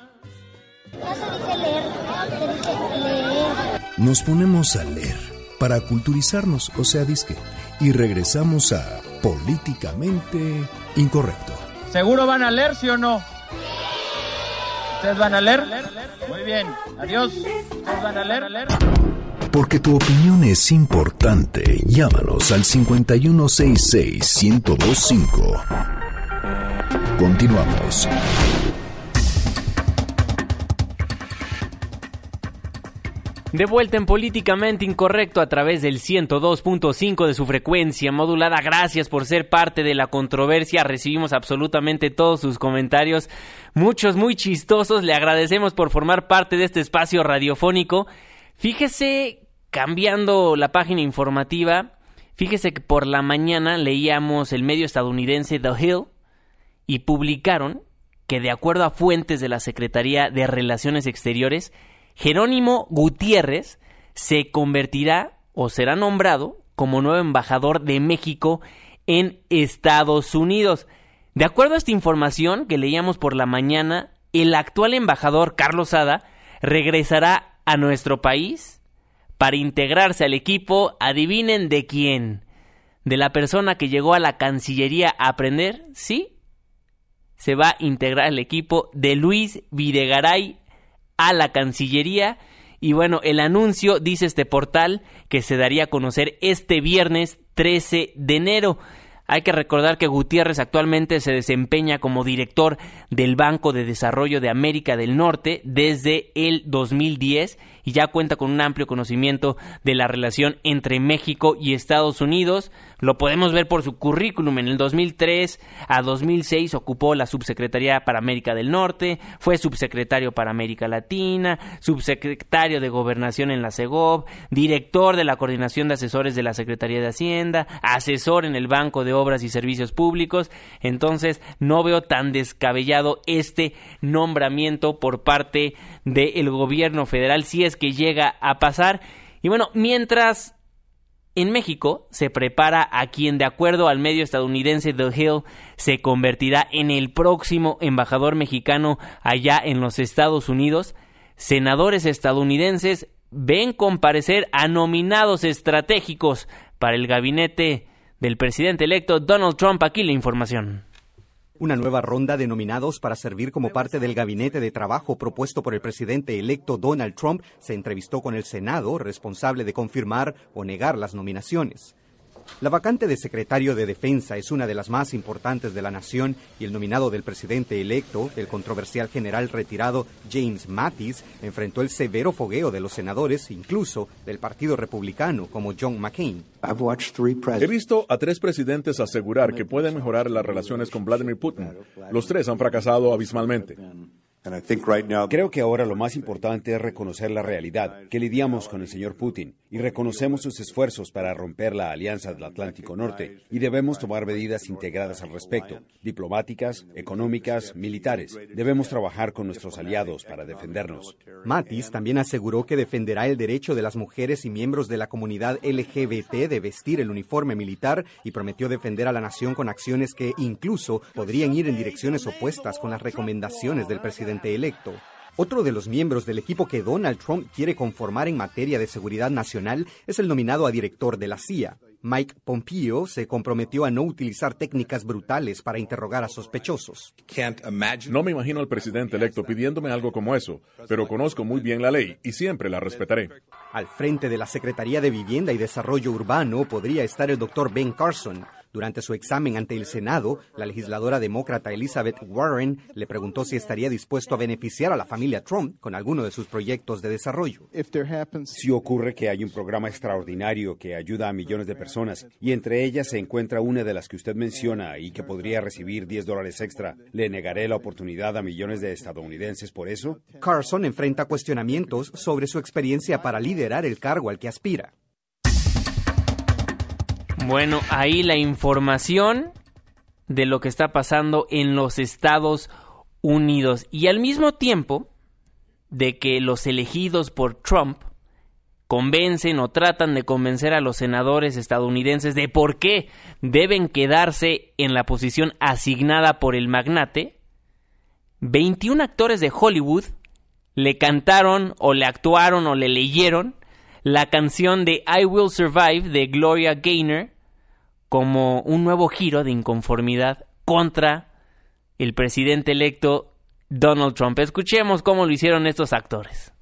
Nos ponemos a leer para culturizarnos, o sea, disque, y regresamos a Políticamente Incorrecto. ¿Seguro van a leer, sí o no? ¿Ustedes van a leer? Muy bien, adiós. ¿Ustedes van a leer? Porque tu opinión es importante. Llámanos al 5166-1025. De vuelta en Políticamente Incorrecto a través del 102.5 de su frecuencia modulada. Gracias por ser parte de la controversia. Recibimos absolutamente todos sus comentarios, muchos muy chistosos. Le agradecemos por formar parte de este espacio radiofónico. Fíjese, cambiando la página informativa, fíjese que por la mañana leíamos el medio estadounidense The Hill y publicaron que de acuerdo a fuentes de la Secretaría de Relaciones Exteriores, Jerónimo Gutiérrez se convertirá o será nombrado como nuevo embajador de México en Estados Unidos. De acuerdo a esta información que leíamos por la mañana, el actual embajador Carlos Sada regresará a nuestro país para integrarse al equipo, adivinen de quién, de la persona que llegó a la Cancillería a aprender, sí, se va a integrar al equipo de Luis Videgaray a la Cancillería. Y bueno, el anuncio, dice este portal, que se daría a conocer este viernes 13 de enero. Hay que recordar que Gutiérrez actualmente se desempeña como director del Banco de Desarrollo de América del Norte desde el 2010 y ya cuenta con un amplio conocimiento de la relación entre México y Estados Unidos. Lo podemos ver por su currículum. En el 2003 a 2006 ocupó la Subsecretaría para América del Norte, fue subsecretario para América Latina, subsecretario de Gobernación en la CEGOV, director de la Coordinación de Asesores de la Secretaría de Hacienda, asesor en el Banco de Obras y Servicios Públicos. Entonces, no veo tan descabellado este nombramiento por parte del gobierno federal si es que llega a pasar. Y bueno, mientras en México se prepara a quien, de acuerdo al medio estadounidense The Hill, se convertirá en el próximo embajador mexicano allá en los Estados Unidos. Senadores estadounidenses ven comparecer a nominados estratégicos para el gabinete del presidente electo Donald Trump. Aquí la información. Una nueva ronda de nominados para servir como parte del gabinete de trabajo propuesto por el presidente electo Donald Trump se entrevistó con el Senado, responsable de confirmar o negar las nominaciones. La vacante de secretario de Defensa es una de las más importantes de la nación y el nominado del presidente electo, el controversial general retirado James Mattis, enfrentó el severo fogueo de los senadores, incluso del Partido Republicano, como John McCain. He visto a tres presidentes asegurar que pueden mejorar las relaciones con Vladimir Putin. Los tres han fracasado abismalmente. Creo que ahora lo más importante es reconocer la realidad, que lidiamos con el señor Putin y reconocemos sus esfuerzos para romper la alianza del Atlántico Norte y debemos tomar medidas integradas al respecto, diplomáticas, económicas, militares. Debemos trabajar con nuestros aliados para defendernos. Mattis también aseguró que defenderá el derecho de las mujeres y miembros de la comunidad LGBT de vestir el uniforme militar y prometió defender a la nación con acciones que incluso podrían ir en direcciones opuestas con las recomendaciones del presidente electo. Otro de los miembros del equipo que Donald Trump quiere conformar en materia de seguridad nacional es el nominado a director de la CIA. Mike Pompeo se comprometió a no utilizar técnicas brutales para interrogar a sospechosos. No me imagino al presidente electo pidiéndome algo como eso, pero conozco muy bien la ley y siempre la respetaré. Al frente de la Secretaría de Vivienda y Desarrollo Urbano podría estar el doctor Ben Carson, durante su examen ante el Senado, la legisladora demócrata Elizabeth Warren le preguntó si estaría dispuesto a beneficiar a la familia Trump con alguno de sus proyectos de desarrollo. Si ocurre que hay un programa extraordinario que ayuda a millones de personas y entre ellas se encuentra una de las que usted menciona y que podría recibir 10 dólares extra, ¿le negaré la oportunidad a millones de estadounidenses por eso? Carson enfrenta cuestionamientos sobre su experiencia para liderar el cargo al que aspira. Bueno, ahí la información de lo que está pasando en los Estados Unidos. Y al mismo tiempo de que los elegidos por Trump convencen o tratan de convencer a los senadores estadounidenses de por qué deben quedarse en la posición asignada por el magnate, 21 actores de Hollywood le cantaron o le actuaron o le leyeron la canción de I Will Survive de Gloria Gaynor como un nuevo giro de inconformidad contra el presidente electo Donald Trump. Escuchemos cómo lo hicieron estos actores.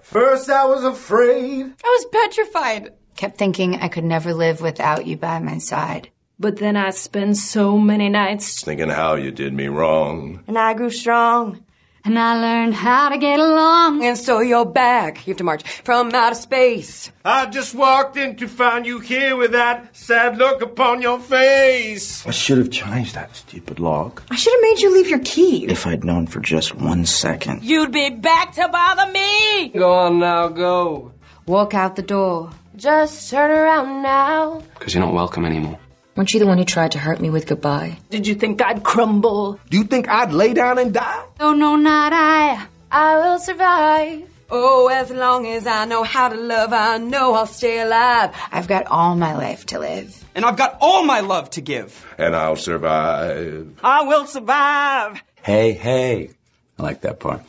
First I was afraid. I was petrified. Kept thinking I could never live without you by my side. But then I spent so many nights thinking how you did me wrong. And I grew strong. And I learned how to get along. And so you're back. You have to march from outer space. I just walked in to find you here with that sad look upon your face. I should have changed that stupid lock. I should have made you leave your key. If I'd known for just one second. You'd be back to bother me. Go on now, go. Walk out the door. Just turn around now. Because you're not welcome anymore. Weren't you the one who tried to hurt me with goodbye? Did you think I'd crumble? Do you think I'd lay down and die? No, no, not I. I will survive. Oh, as long as I know how to love, I know I'll stay alive. I've got all my life to live. And I've got all my love to give. And I'll survive. I will survive. Hey, hey. I like that part.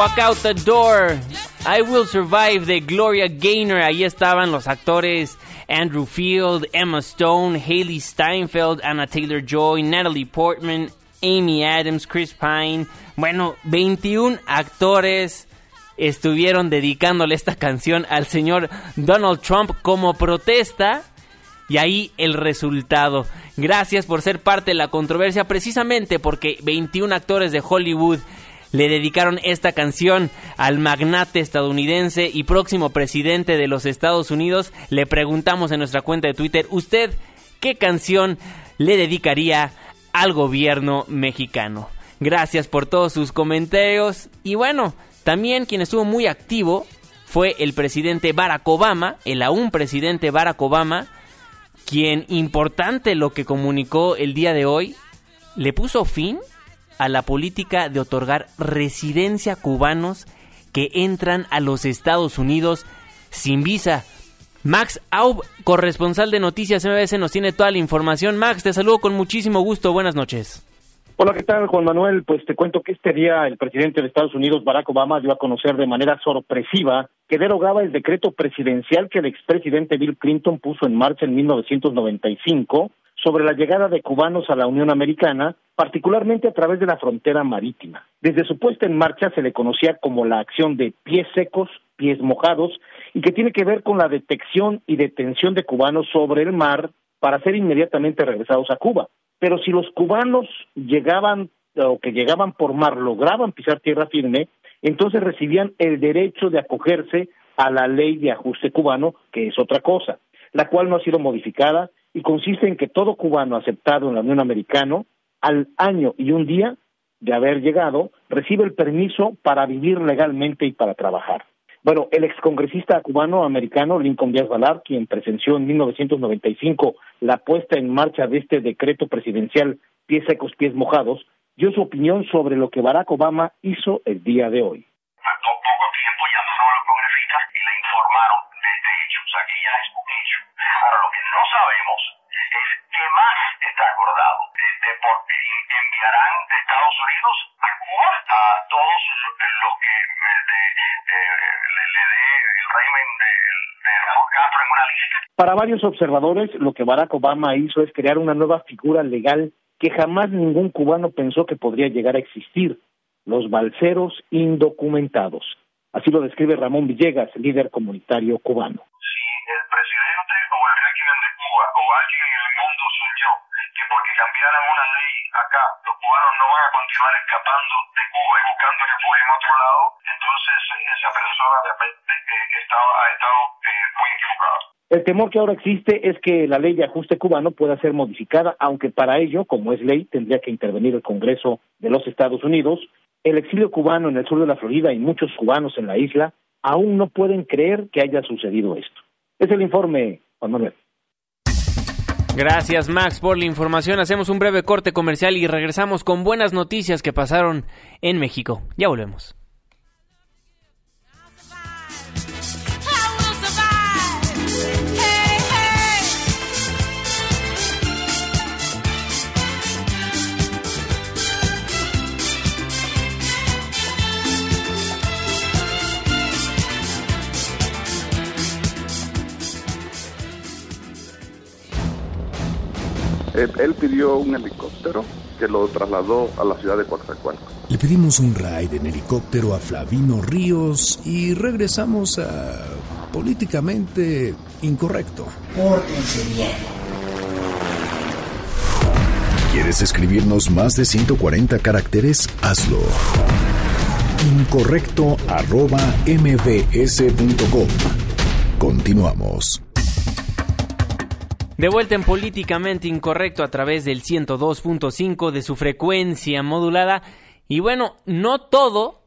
Walk Out the Door. I Will Survive de Gloria Gaynor. Ahí estaban los actores Andrew Field, Emma Stone, Haley Steinfeld, Anna Taylor Joy, Natalie Portman, Amy Adams, Chris Pine. Bueno, 21 actores estuvieron dedicándole esta canción al señor Donald Trump como protesta. Y ahí el resultado. Gracias por ser parte de la controversia, precisamente porque 21 actores de Hollywood le dedicaron esta canción al magnate estadounidense y próximo presidente de los Estados Unidos. Le preguntamos en nuestra cuenta de Twitter, ¿usted qué canción le dedicaría al gobierno mexicano? Gracias por todos sus comentarios y bueno, también quien estuvo muy activo fue el presidente Barack Obama, el aún presidente Barack Obama, quien importante lo que comunicó el día de hoy, le puso fin a la política de otorgar residencia a cubanos que entran a los Estados Unidos sin visa. Max Aub, corresponsal de Noticias MBS, nos tiene toda la información. Max, te saludo con muchísimo gusto. Buenas noches. Hola, ¿qué tal, Juan Manuel? Pues te cuento que este día el presidente de Estados Unidos, Barack Obama, dio a conocer de manera sorpresiva que derogaba el decreto presidencial que el expresidente Bill Clinton puso en marcha en 1995 sobre la llegada de cubanos a la Unión Americana, particularmente a través de la frontera marítima. Desde su puesta en marcha se le conocía como la acción de pies secos, pies mojados, y que tiene que ver con la detección y detención de cubanos sobre el mar para ser inmediatamente regresados a Cuba. Pero si los cubanos llegaban o que llegaban por mar lograban pisar tierra firme, entonces recibían el derecho de acogerse a la ley de ajuste cubano, que es otra cosa, la cual no ha sido modificada y consiste en que todo cubano aceptado en la Unión Americana, al año y un día de haber llegado, recibe el permiso para vivir legalmente y para trabajar. Bueno, el excongresista cubano americano Lincoln Díaz Valar, quien presenció en 1995 la puesta en marcha de este decreto presidencial pies secos, pies mojados, dio su opinión sobre lo que Barack Obama hizo el día de hoy. Es qué más está acordado. Este, porque enviarán de Estados Unidos a Cuba a todos los que de, le dé el régimen de, de Raúl Castro en una lista. Para varios observadores, lo que Barack Obama hizo es crear una nueva figura legal que jamás ningún cubano pensó que podría llegar a existir, los balseros indocumentados. Así lo describe Ramón Villegas, líder comunitario cubano. Si el presidente o el régimen de Cuba o porque cambiaran una ley acá, los cubanos no van a continuar escapando de Cuba y buscando refugio en otro lado, entonces eh, esa persona realmente eh, estaba, ha estado eh, muy equivocada. El temor que ahora existe es que la ley de ajuste cubano pueda ser modificada, aunque para ello, como es ley, tendría que intervenir el Congreso de los Estados Unidos. El exilio cubano en el sur de la Florida y muchos cubanos en la isla aún no pueden creer que haya sucedido esto. Es el informe, Juan Manuel. Gracias Max por la información. Hacemos un breve corte comercial y regresamos con buenas noticias que pasaron en México. Ya volvemos. Él, pidió un helicóptero que lo trasladó a la ciudad de Coatzacoalcos. Le pedimos un ride en helicóptero a Flavino Ríos y regresamos a políticamente incorrecto. Pórtense bien. ¿Quieres escribirnos más de 140 caracteres? Hazlo. Incorrecto arroba mbs.com. Continuamos. De vuelta en Políticamente Incorrecto a través del 102.5 de su frecuencia modulada. Y bueno, no todo,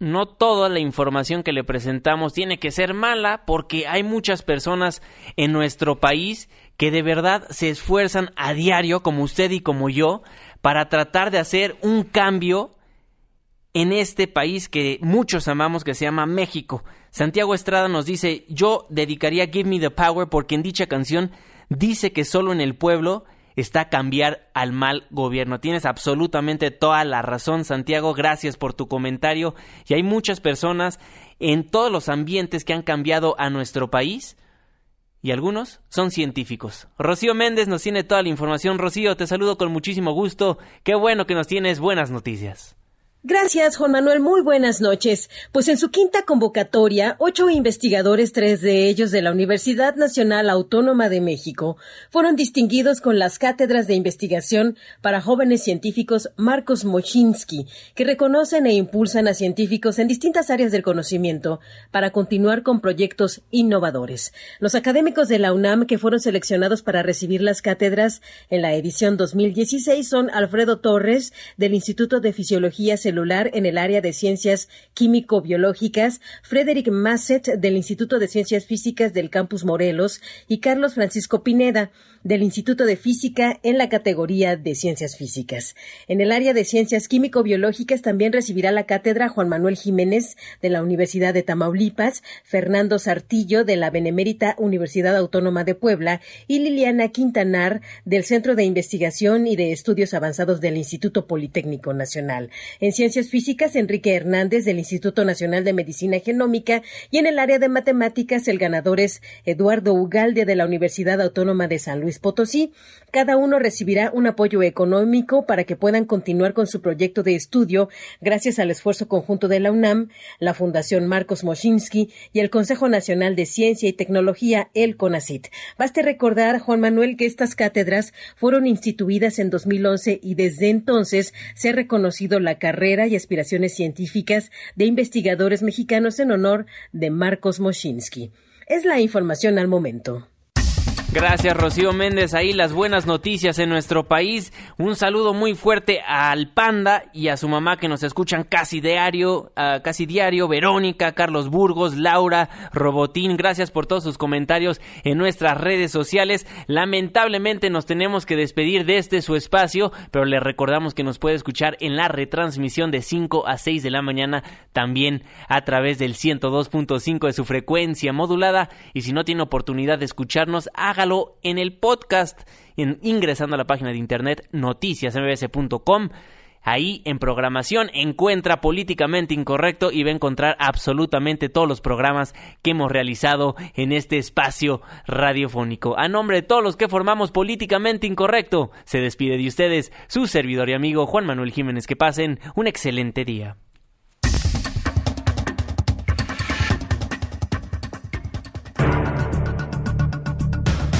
no toda la información que le presentamos tiene que ser mala porque hay muchas personas en nuestro país que de verdad se esfuerzan a diario, como usted y como yo, para tratar de hacer un cambio en este país que muchos amamos que se llama México. Santiago Estrada nos dice, yo dedicaría Give Me the Power porque en dicha canción dice que solo en el pueblo está cambiar al mal gobierno. Tienes absolutamente toda la razón, Santiago. Gracias por tu comentario. Y hay muchas personas en todos los ambientes que han cambiado a nuestro país. Y algunos son científicos. Rocío Méndez nos tiene toda la información. Rocío, te saludo con muchísimo gusto. Qué bueno que nos tienes buenas noticias. Gracias, Juan Manuel. Muy buenas noches. Pues en su quinta convocatoria, ocho investigadores, tres de ellos de la Universidad Nacional Autónoma de México, fueron distinguidos con las cátedras de investigación para jóvenes científicos Marcos Mochinsky, que reconocen e impulsan a científicos en distintas áreas del conocimiento para continuar con proyectos innovadores. Los académicos de la UNAM que fueron seleccionados para recibir las cátedras en la edición 2016 son Alfredo Torres, del Instituto de Fisiología celular en el área de ciencias químico-biológicas, Frederick Masset del Instituto de Ciencias Físicas del Campus Morelos y Carlos Francisco Pineda del Instituto de Física en la categoría de Ciencias Físicas. En el área de Ciencias Químico-Biológicas también recibirá la cátedra Juan Manuel Jiménez de la Universidad de Tamaulipas, Fernando Sartillo de la Benemérita Universidad Autónoma de Puebla y Liliana Quintanar del Centro de Investigación y de Estudios Avanzados del Instituto Politécnico Nacional. En Ciencias Físicas, Enrique Hernández del Instituto Nacional de Medicina Genómica y en el área de Matemáticas el ganador es Eduardo Ugalde de la Universidad Autónoma de San Luis Potosí. Cada uno recibirá un apoyo económico para que puedan continuar con su proyecto de estudio gracias al esfuerzo conjunto de la UNAM, la Fundación Marcos Moschinsky y el Consejo Nacional de Ciencia y Tecnología, el CONACIT. Baste recordar, Juan Manuel, que estas cátedras fueron instituidas en 2011 y desde entonces se ha reconocido la carrera y aspiraciones científicas de investigadores mexicanos en honor de Marcos Moschinsky. Es la información al momento. Gracias Rocío Méndez, ahí las buenas noticias en nuestro país. Un saludo muy fuerte al Panda y a su mamá que nos escuchan casi diario, uh, casi diario, Verónica, Carlos Burgos, Laura, Robotín. Gracias por todos sus comentarios en nuestras redes sociales. Lamentablemente nos tenemos que despedir de este su espacio, pero le recordamos que nos puede escuchar en la retransmisión de 5 a 6 de la mañana, también a través del 102.5 de su frecuencia modulada. Y si no tiene oportunidad de escucharnos, hágalo en el podcast en, ingresando a la página de internet noticiasmbs.com. Ahí en programación encuentra políticamente incorrecto y va a encontrar absolutamente todos los programas que hemos realizado en este espacio radiofónico. A nombre de todos los que formamos políticamente incorrecto, se despide de ustedes su servidor y amigo Juan Manuel Jiménez. Que pasen un excelente día.